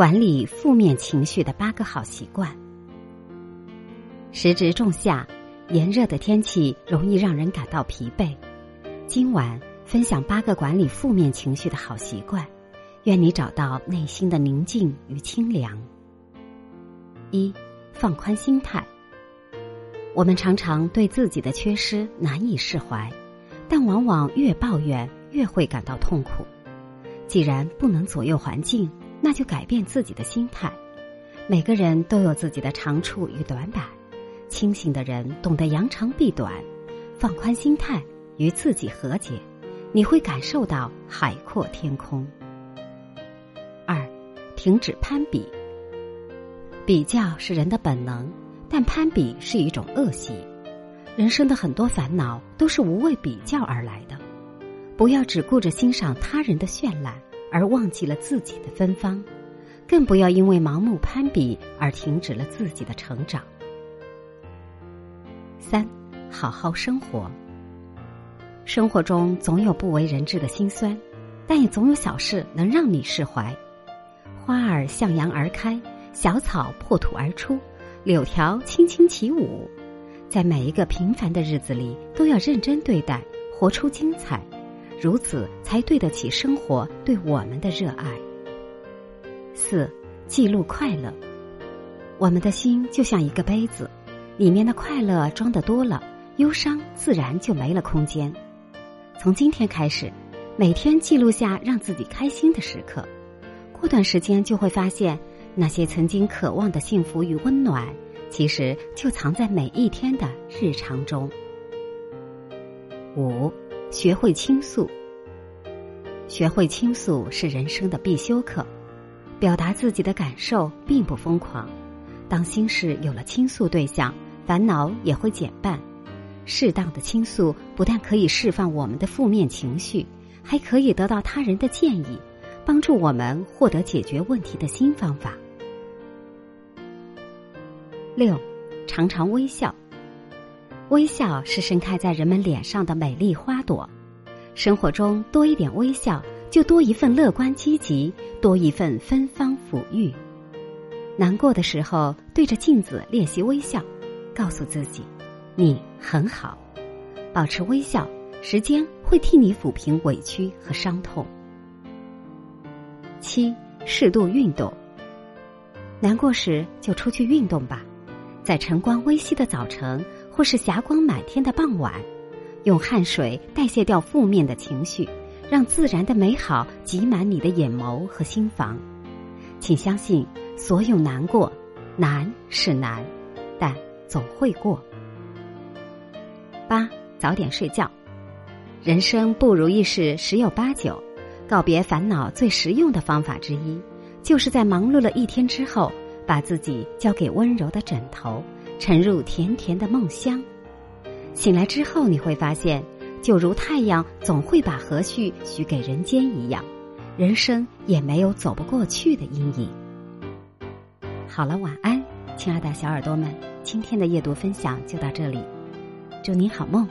管理负面情绪的八个好习惯。时值仲夏，炎热的天气容易让人感到疲惫。今晚分享八个管理负面情绪的好习惯，愿你找到内心的宁静与清凉。一，放宽心态。我们常常对自己的缺失难以释怀，但往往越抱怨越会感到痛苦。既然不能左右环境，那就改变自己的心态。每个人都有自己的长处与短板，清醒的人懂得扬长避短，放宽心态，与自己和解，你会感受到海阔天空。二，停止攀比。比较是人的本能。但攀比是一种恶习，人生的很多烦恼都是无谓比较而来的。不要只顾着欣赏他人的绚烂，而忘记了自己的芬芳；更不要因为盲目攀比而停止了自己的成长。三，好好生活。生活中总有不为人知的辛酸，但也总有小事能让你释怀。花儿向阳而开，小草破土而出。柳条轻轻起舞，在每一个平凡的日子里，都要认真对待，活出精彩，如此才对得起生活对我们的热爱。四，记录快乐。我们的心就像一个杯子，里面的快乐装的多了，忧伤自然就没了空间。从今天开始，每天记录下让自己开心的时刻，过段时间就会发现。那些曾经渴望的幸福与温暖，其实就藏在每一天的日常中。五，学会倾诉。学会倾诉是人生的必修课。表达自己的感受并不疯狂，当心事有了倾诉对象，烦恼也会减半。适当的倾诉不但可以释放我们的负面情绪，还可以得到他人的建议。帮助我们获得解决问题的新方法。六，常常微笑。微笑是盛开在人们脸上的美丽花朵。生活中多一点微笑，就多一份乐观积极，多一份芬芳抚育。难过的时候，对着镜子练习微笑，告诉自己：“你很好。”保持微笑，时间会替你抚平委屈和伤痛。七，适度运动。难过时就出去运动吧，在晨光微曦的早晨，或是霞光满天的傍晚，用汗水代谢掉负面的情绪，让自然的美好挤满你的眼眸和心房。请相信，所有难过，难是难，但总会过。八，早点睡觉。人生不如意事十有八九。告别烦恼最实用的方法之一，就是在忙碌了一天之后，把自己交给温柔的枕头，沉入甜甜的梦乡。醒来之后，你会发现，就如太阳总会把和煦许给人间一样，人生也没有走不过去的阴影。好了，晚安，亲爱的小耳朵们，今天的夜读分享就到这里，祝你好梦。